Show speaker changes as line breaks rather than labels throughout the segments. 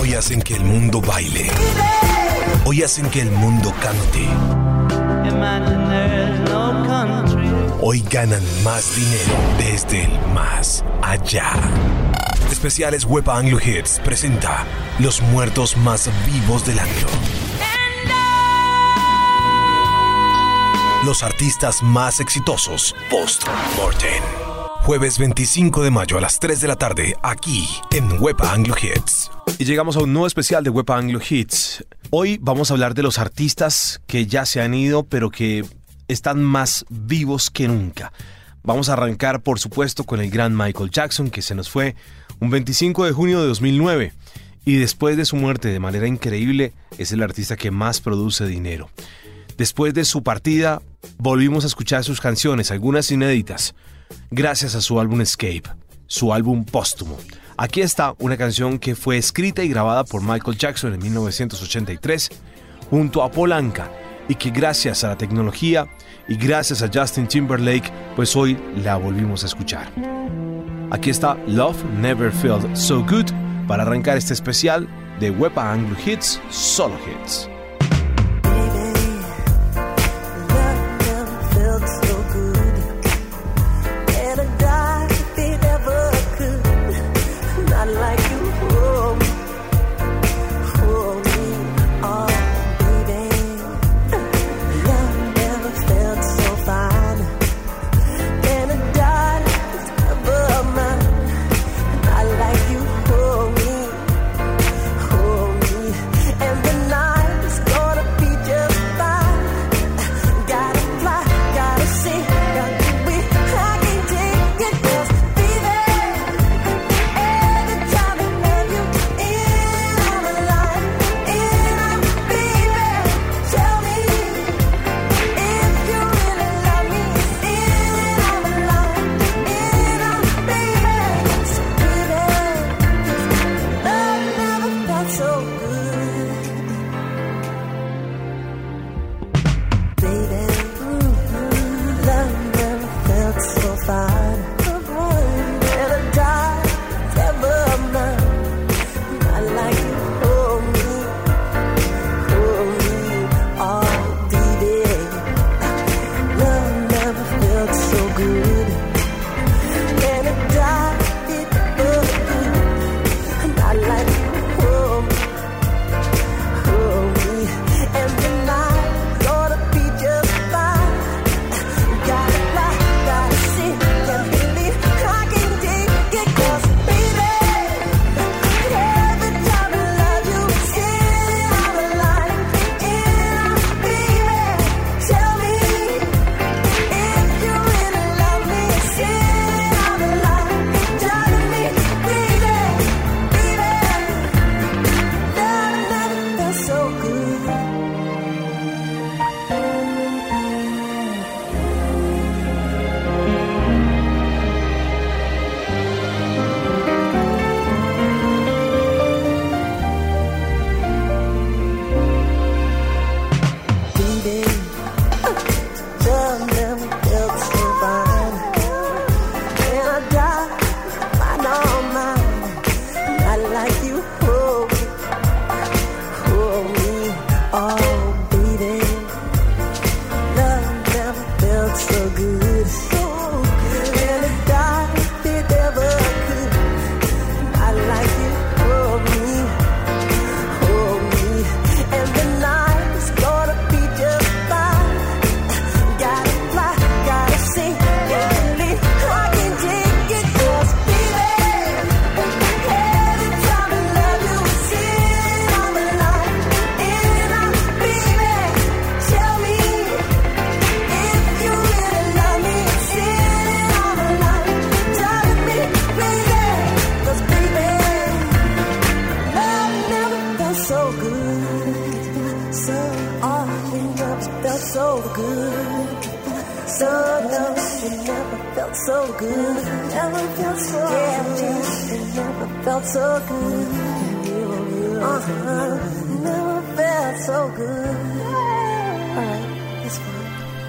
Hoy hacen que el mundo baile. Hoy hacen que el mundo cante. Hoy ganan más dinero desde el más allá. Especiales Web Anglo Hits presenta Los muertos más vivos del año. Los artistas más exitosos post-mortem. Jueves 25 de mayo a las 3 de la tarde, aquí en Web Anglo Hits.
Y llegamos a un nuevo especial de Web Anglo Hits. Hoy vamos a hablar de los artistas que ya se han ido, pero que están más vivos que nunca. Vamos a arrancar, por supuesto, con el gran Michael Jackson, que se nos fue un 25 de junio de 2009. Y después de su muerte, de manera increíble, es el artista que más produce dinero. Después de su partida, volvimos a escuchar sus canciones, algunas inéditas, gracias a su álbum Escape, su álbum póstumo. Aquí está una canción que fue escrita y grabada por Michael Jackson en 1983 junto a Polanca y que gracias a la tecnología y gracias a Justin Timberlake, pues hoy la volvimos a escuchar. Aquí está Love Never Felt So Good para arrancar este especial de Wepa Anglo Hits Solo Hits.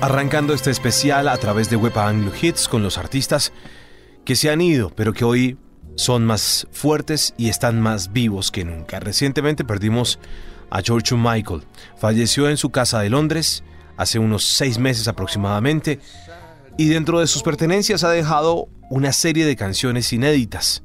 Arrancando este especial a través de Web Anglo Hits con los artistas que se han ido, pero que hoy
son más fuertes y están más vivos que nunca. Recientemente perdimos a George Michael. Falleció en su casa de Londres hace unos seis meses aproximadamente y dentro de sus pertenencias ha dejado una serie de canciones inéditas.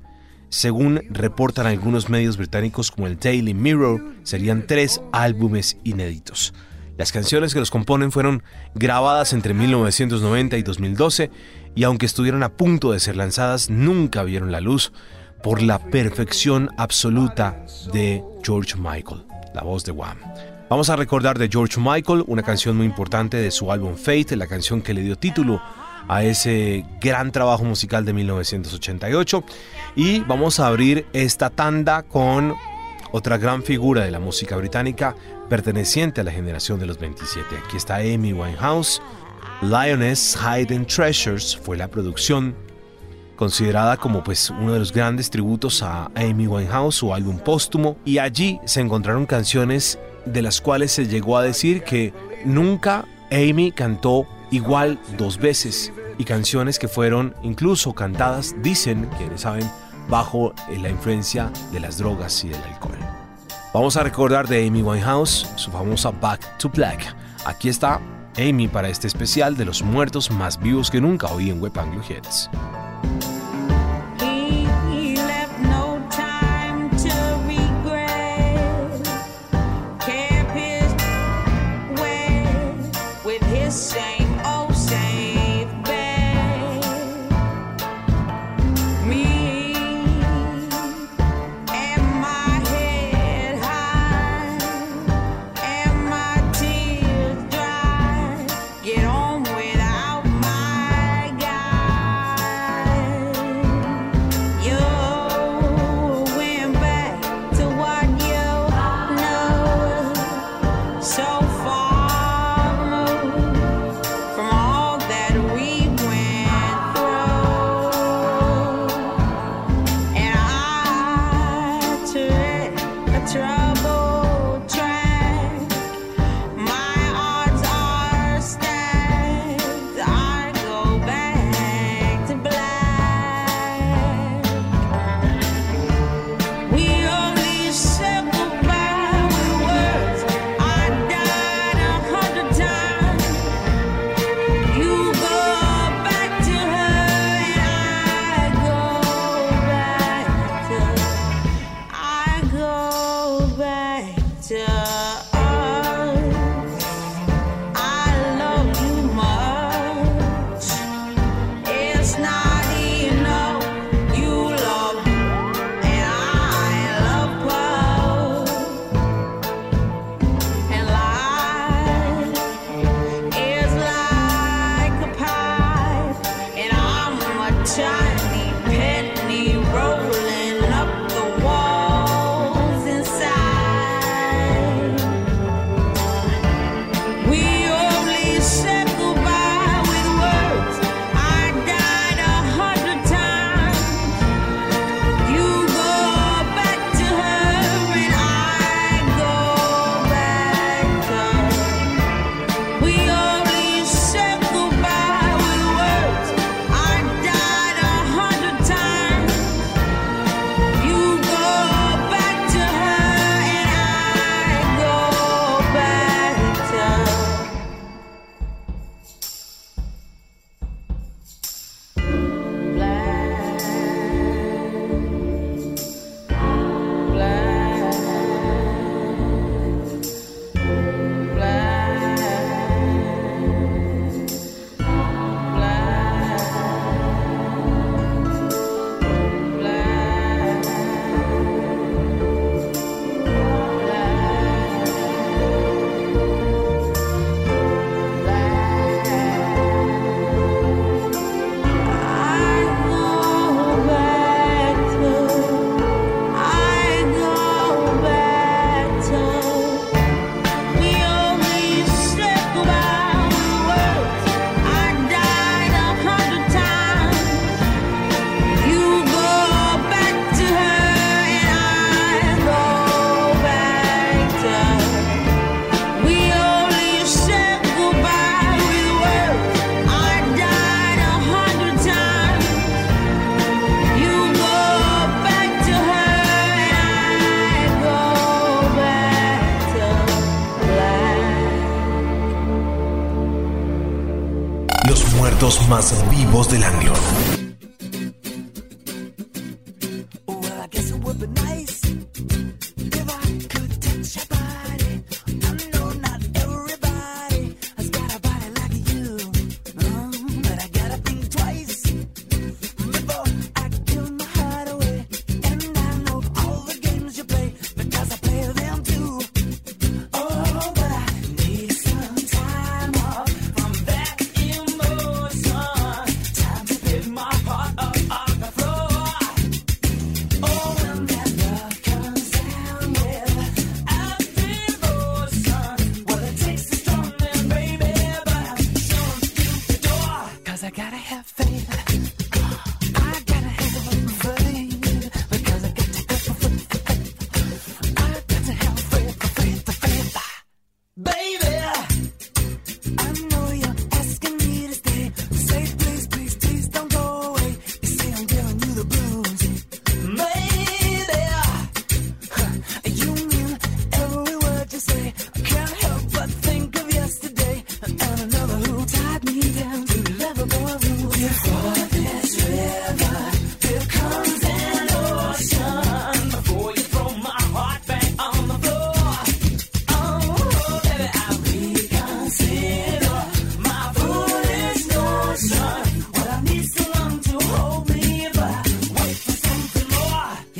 Según reportan algunos medios británicos como el Daily Mirror, serían tres álbumes inéditos. Las canciones que los componen fueron grabadas entre 1990 y 2012 y aunque estuvieron a punto de ser lanzadas, nunca vieron la luz por la perfección absoluta de George Michael, la voz de Wham. Vamos a recordar de George Michael una canción muy importante de su álbum Fate, la canción que le dio título a ese gran trabajo musical de 1988 y vamos a abrir esta tanda con otra gran figura de la música británica perteneciente a la generación de los 27. Aquí está Amy Winehouse. Lioness Hidden Treasures fue la producción considerada como pues uno de los grandes tributos a Amy Winehouse, su álbum póstumo, y allí se encontraron canciones de las cuales se llegó a decir que nunca Amy cantó igual dos veces y canciones que fueron incluso cantadas, dicen quienes saben, bajo la influencia de las drogas y del alcohol. Vamos a recordar de Amy Winehouse su famosa Back to Black. Aquí está Amy para este especial de los muertos más vivos que nunca hoy en Web Anglo.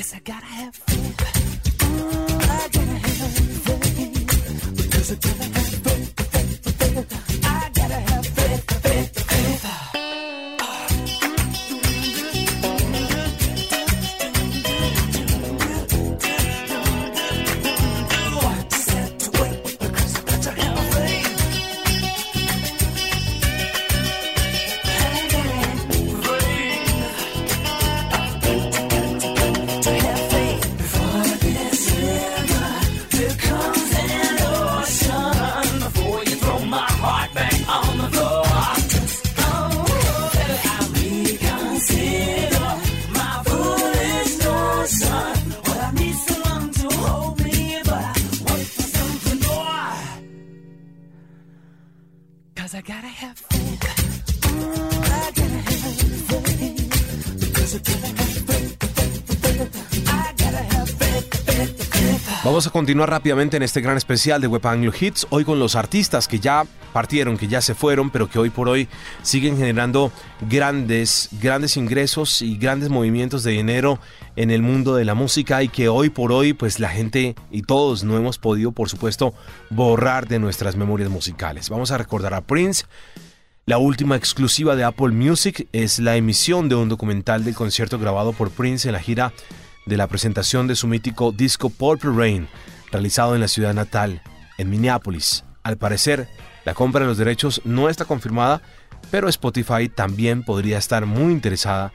guess I gotta have fun.
Vamos a continuar rápidamente en este gran especial de Web Anglo Hits, hoy con los artistas que ya partieron, que ya se fueron, pero que hoy por hoy siguen generando grandes, grandes ingresos y grandes movimientos de dinero en el mundo de la música y que hoy por hoy pues la gente y todos no hemos podido por supuesto borrar de nuestras memorias musicales. Vamos a recordar a Prince. La última exclusiva de Apple Music es la emisión de un documental del concierto grabado por Prince en la gira de la presentación de su mítico disco Purple Rain, realizado en la ciudad natal, en Minneapolis. Al parecer, la compra de los derechos no está confirmada, pero Spotify también podría estar muy interesada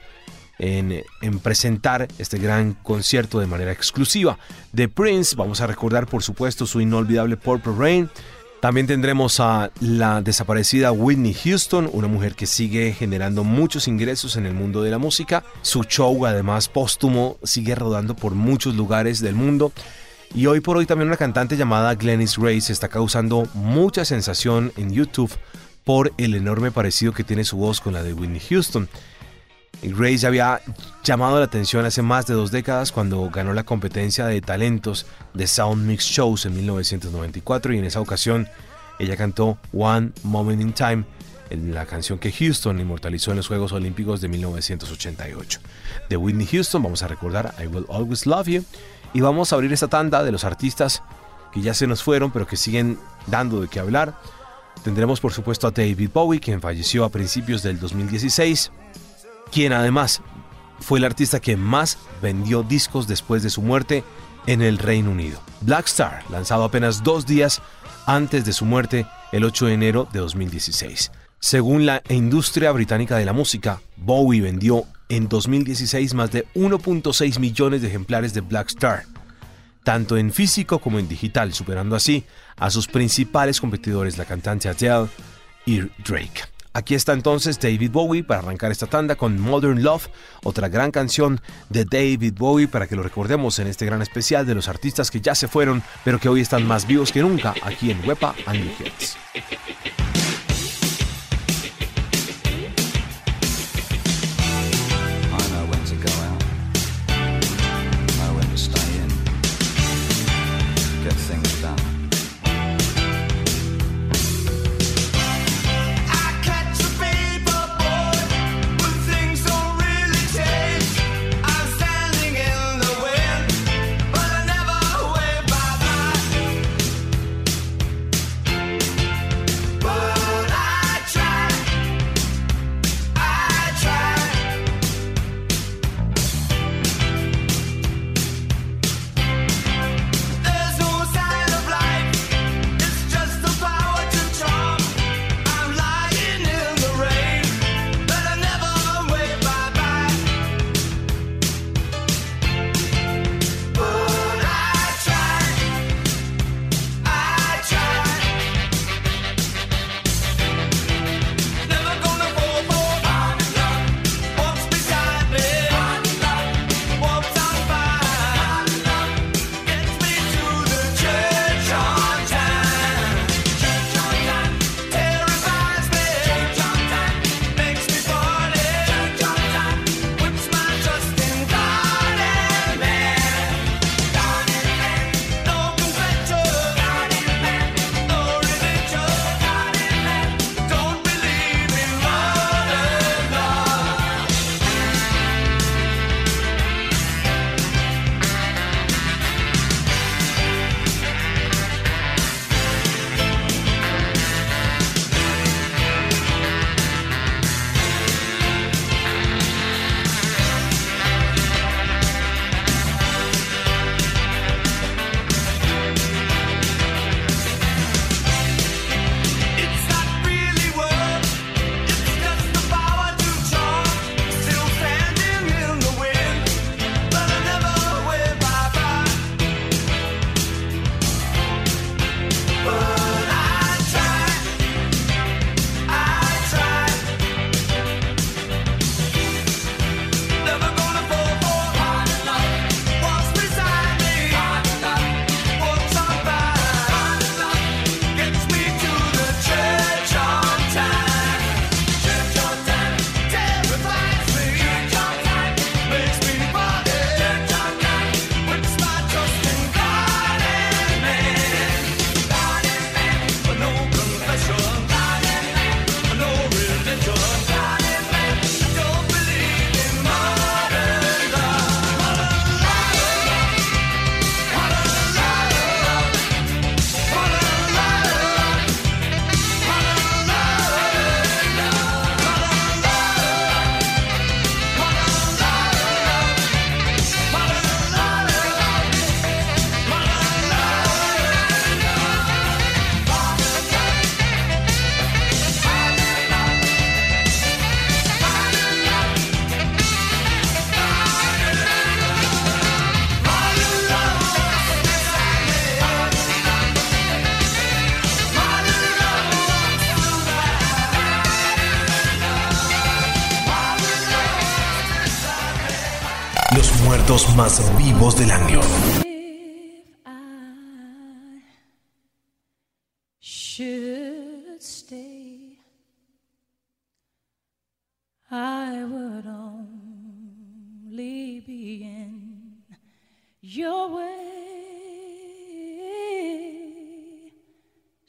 en, en, presentar este gran concierto de manera exclusiva. De Prince, vamos a recordar por supuesto su inolvidable Purple Rain, también tendremos a la desaparecida Whitney Houston, una mujer que sigue generando muchos ingresos en el mundo de la música. Su show, además póstumo, sigue rodando por muchos lugares del mundo. Y hoy por hoy también una cantante llamada Glennis Grace está causando mucha sensación en YouTube por el enorme parecido que tiene su voz con la de Whitney Houston. Grace había llamado la atención hace más de dos décadas cuando ganó la competencia de talentos de Sound Mix Shows en 1994 y en esa ocasión ella cantó One Moment in Time, en la canción que Houston inmortalizó en los Juegos Olímpicos de 1988. De Whitney Houston vamos a recordar I Will Always Love You y vamos a abrir esta tanda de los artistas que ya se nos fueron pero que siguen dando de qué hablar. Tendremos por supuesto a David Bowie, quien falleció a principios del 2016 quien además fue el artista que más vendió discos después de su muerte en el Reino Unido. Black Star, lanzado apenas dos días antes de su muerte, el 8 de enero de 2016. Según la industria británica de la música, Bowie vendió en 2016 más de 1.6 millones de ejemplares de Black Star, tanto en físico como en digital, superando así a sus principales competidores, la cantante Adele y Drake. Aquí está entonces David Bowie para arrancar esta tanda con Modern Love, otra gran canción de David Bowie para que lo recordemos en este gran especial de los artistas que ya se fueron, pero que hoy están más vivos que nunca aquí en Wepa and Hits.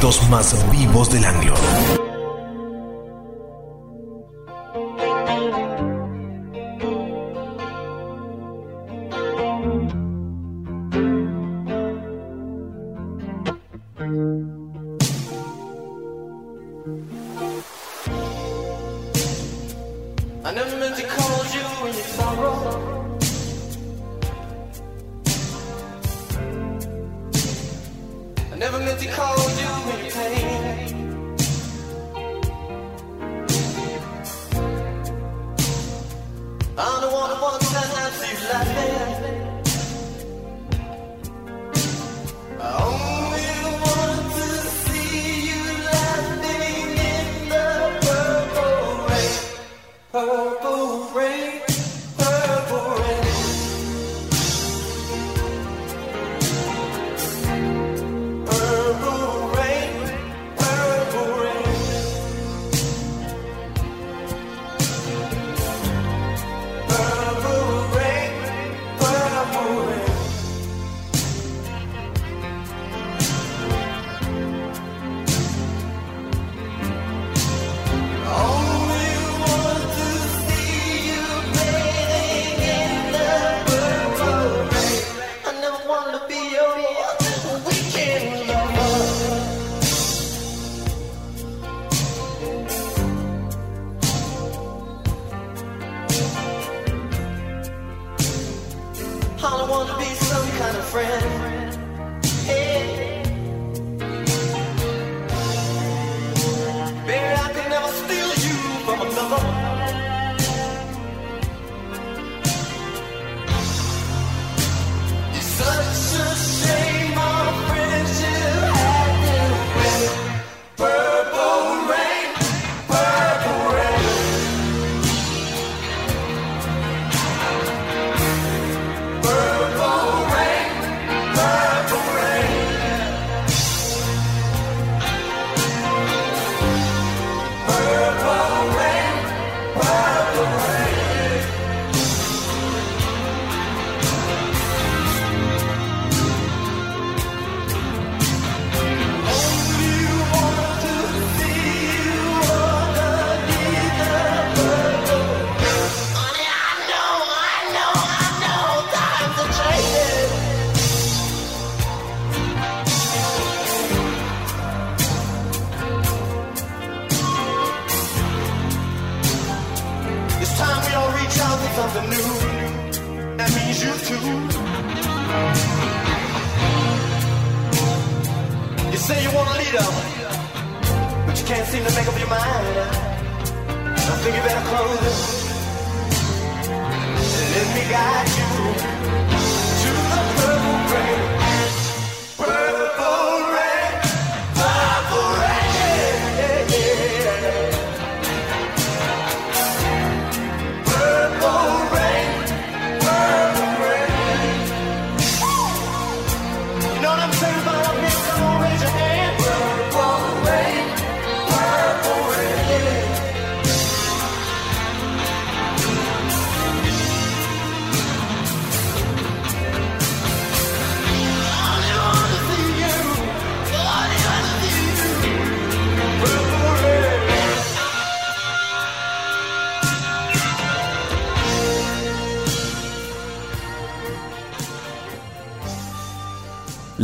Muertos más vivos del año.
never meant to call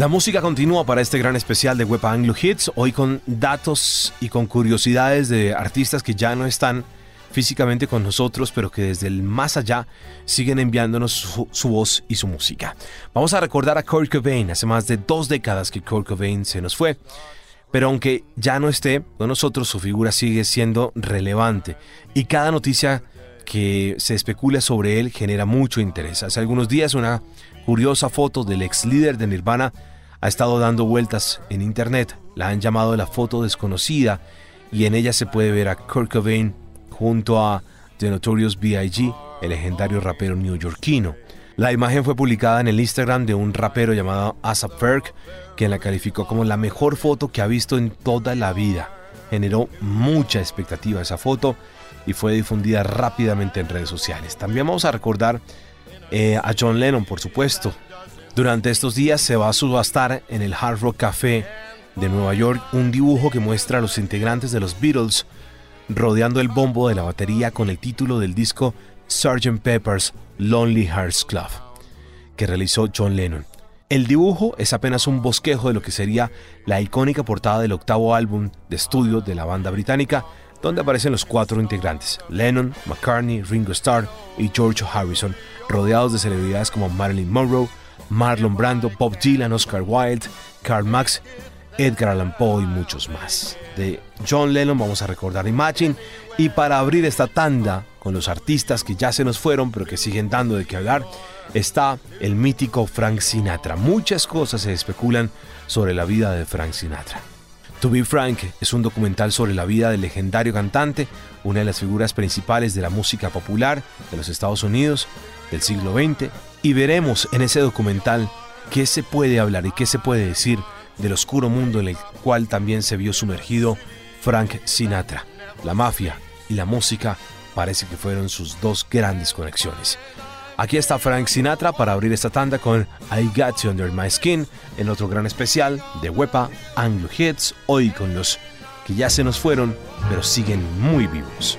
La música continúa para este gran especial de Web Anglo Hits, hoy con datos y con curiosidades de artistas que ya no están físicamente con nosotros, pero que desde el más allá siguen enviándonos su, voz y su música. Vamos a recordar a Kurt Cobain, hace más de dos décadas que Kurt Cobain se nos fue, pero aunque ya no esté con nosotros, su figura sigue siendo relevante y cada noticia que se especula sobre él genera mucho interés. Hace algunos días una curiosa foto del ex líder de Nirvana ha estado dando vueltas en internet. La han llamado la foto desconocida y en ella se puede ver a Kurt Cobain junto a The Notorious B.I.G., el legendario rapero neoyorquino. La imagen fue publicada en el Instagram de un rapero llamado Asap Ferg, quien la calificó como la mejor foto que ha visto en toda la vida. Generó mucha expectativa esa foto y fue difundida rápidamente en redes sociales. También vamos a recordar eh, a John Lennon, por supuesto, durante estos días se va a subastar en el Hard Rock Café de Nueva York un dibujo que muestra a los integrantes de los Beatles rodeando el bombo de la batería con el título del disco Sgt. Pepper's Lonely Hearts Club, que realizó John Lennon. El dibujo es apenas un bosquejo de lo que sería la icónica portada del octavo álbum de estudio de la banda británica, donde aparecen los cuatro integrantes, Lennon, McCartney, Ringo Starr y George Harrison, rodeados de celebridades como Marilyn Monroe, Marlon Brando, Bob Dylan, Oscar Wilde, Karl Marx, Edgar Allan Poe y muchos más. De John Lennon vamos a recordar Imagine y para abrir esta tanda con los artistas que ya se nos fueron pero que siguen dando de qué hablar, está el mítico Frank Sinatra. Muchas cosas se especulan sobre la vida de Frank Sinatra. To Be Frank es un documental sobre la vida del legendario cantante, una de las figuras principales de la música popular de los Estados Unidos del siglo XX, y veremos en ese documental qué se puede hablar y qué se puede decir del oscuro mundo en el cual también se vio sumergido Frank Sinatra. La mafia y la música parece que fueron sus dos grandes conexiones. Aquí está Frank Sinatra para abrir esta tanda con I Got You Under My Skin en otro gran especial de Wepa Anglo Hits, hoy con los que ya se nos fueron, pero siguen muy vivos.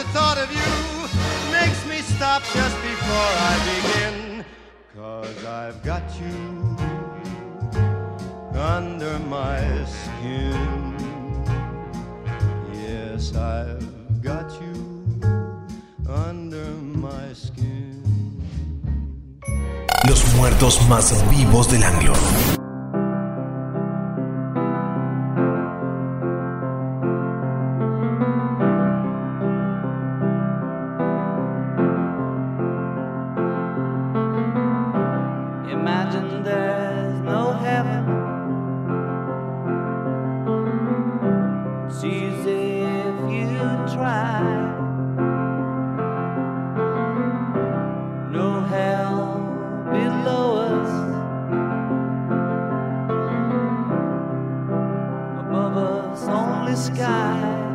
the thought of you makes me stop just before I begin. Cause I've got you under my skin. Yes, I've got you under my skin.
Los muertos más vivos del anglo.
above us,
only
sky.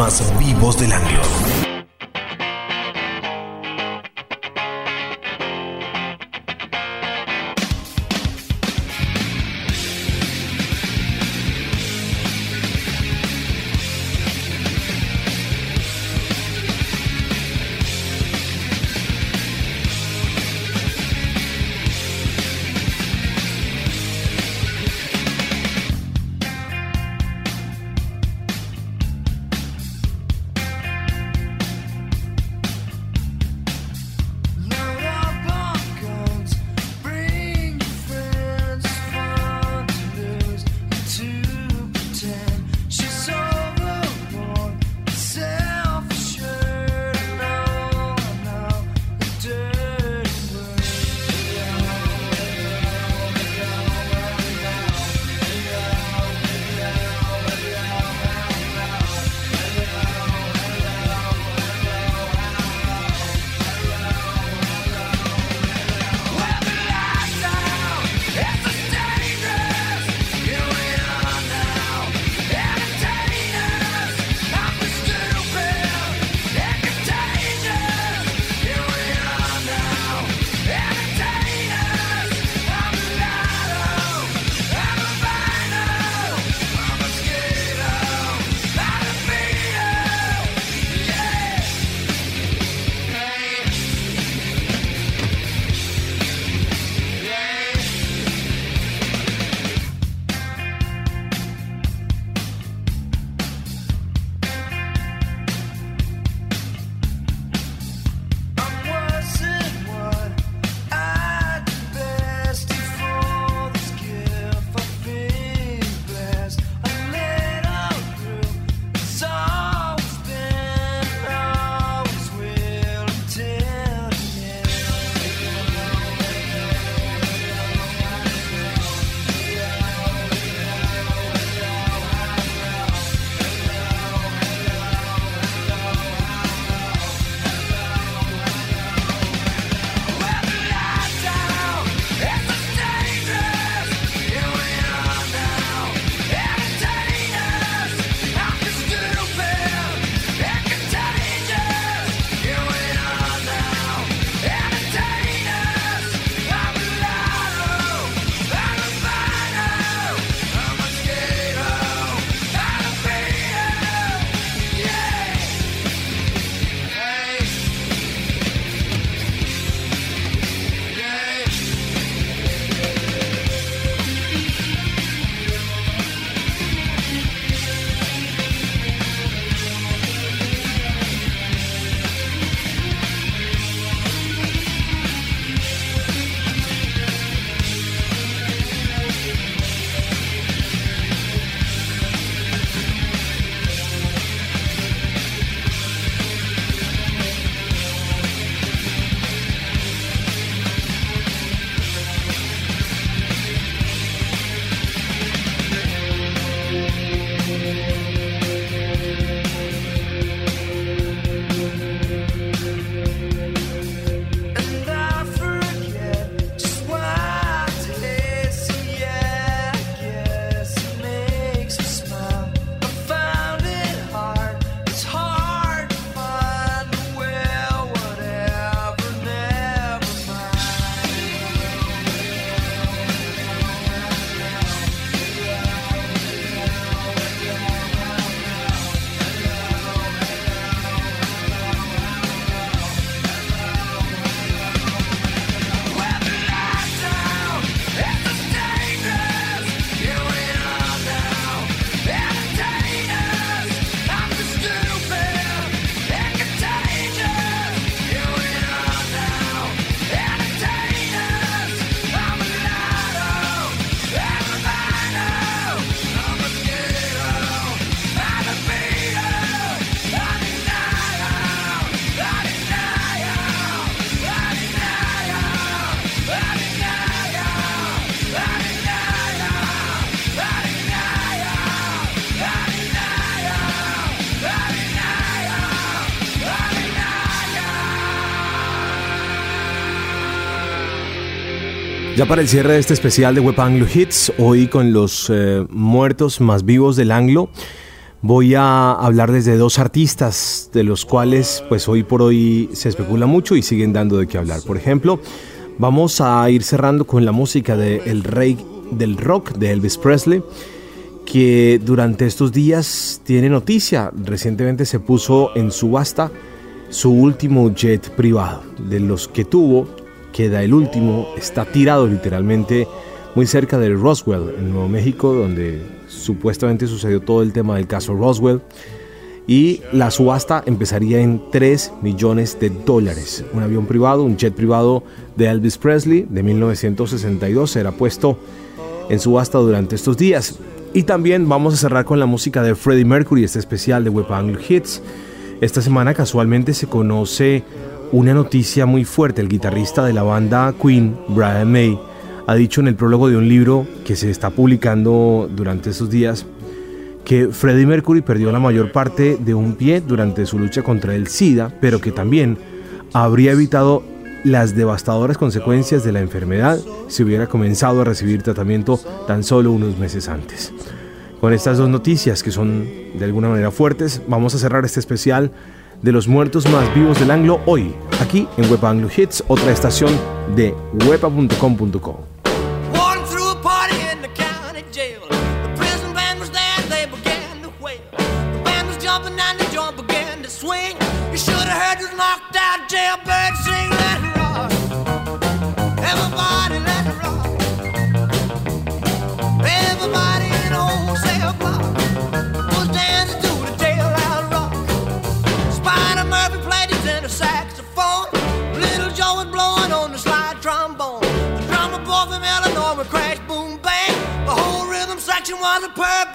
Más vivos del año.
Ya para el cierre de este especial de Web Anglo Hits, hoy con los eh, muertos más vivos del anglo, voy a hablar desde dos artistas de los cuales pues hoy por hoy se especula mucho y siguen dando de qué hablar. Por ejemplo, vamos a ir cerrando con la música de El Rey del Rock de Elvis Presley, que durante estos días tiene noticia. Recientemente se puso en subasta su último jet privado, de los que tuvo queda el último, está tirado literalmente muy cerca de Roswell, en Nuevo México, donde supuestamente sucedió todo el tema del caso Roswell. Y la subasta empezaría en 3 millones de dólares. Un avión privado, un jet privado de Elvis Presley de 1962 será puesto en subasta durante estos días. Y también vamos a cerrar con la música de Freddie Mercury, este especial de Web Hits. Esta semana casualmente se conoce una noticia muy fuerte. El guitarrista de la banda Queen, Brian May, ha dicho en el prólogo de un libro que se está publicando durante estos días que Freddie Mercury perdió la mayor parte de un pie durante su lucha contra el SIDA, pero que también habría evitado las devastadoras consecuencias de la enfermedad si hubiera comenzado a recibir tratamiento tan solo unos meses antes. Con estas dos noticias que son de alguna manera fuertes, vamos a cerrar este especial de los muertos más vivos del anglo hoy, aquí en Web Anglo Hits, otra estación de wepa.com.co.
was a purple gang,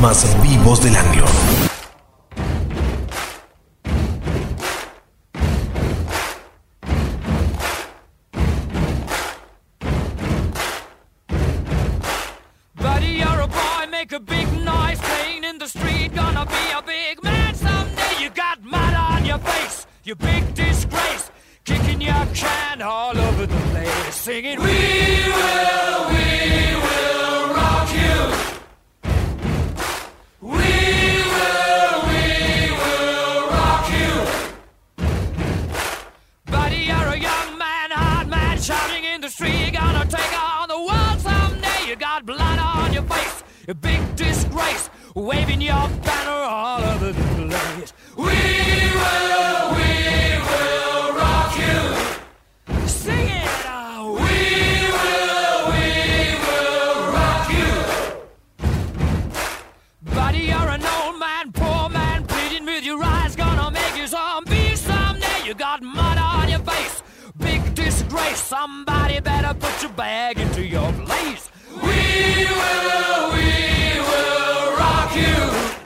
más vivos del anglo.
Shouting in the street. You're gonna take on the world someday. You got blood on your face, a big disgrace, waving your banner all over the place. We will, we will rock you. Sing it out. We will, we will rock you. Buddy, you're an old man, poor man, pleading with your eyes, gonna make you someday. You got mud on your face, big disgrace.
Somebody now put your bag into your place. We will, we will rock you.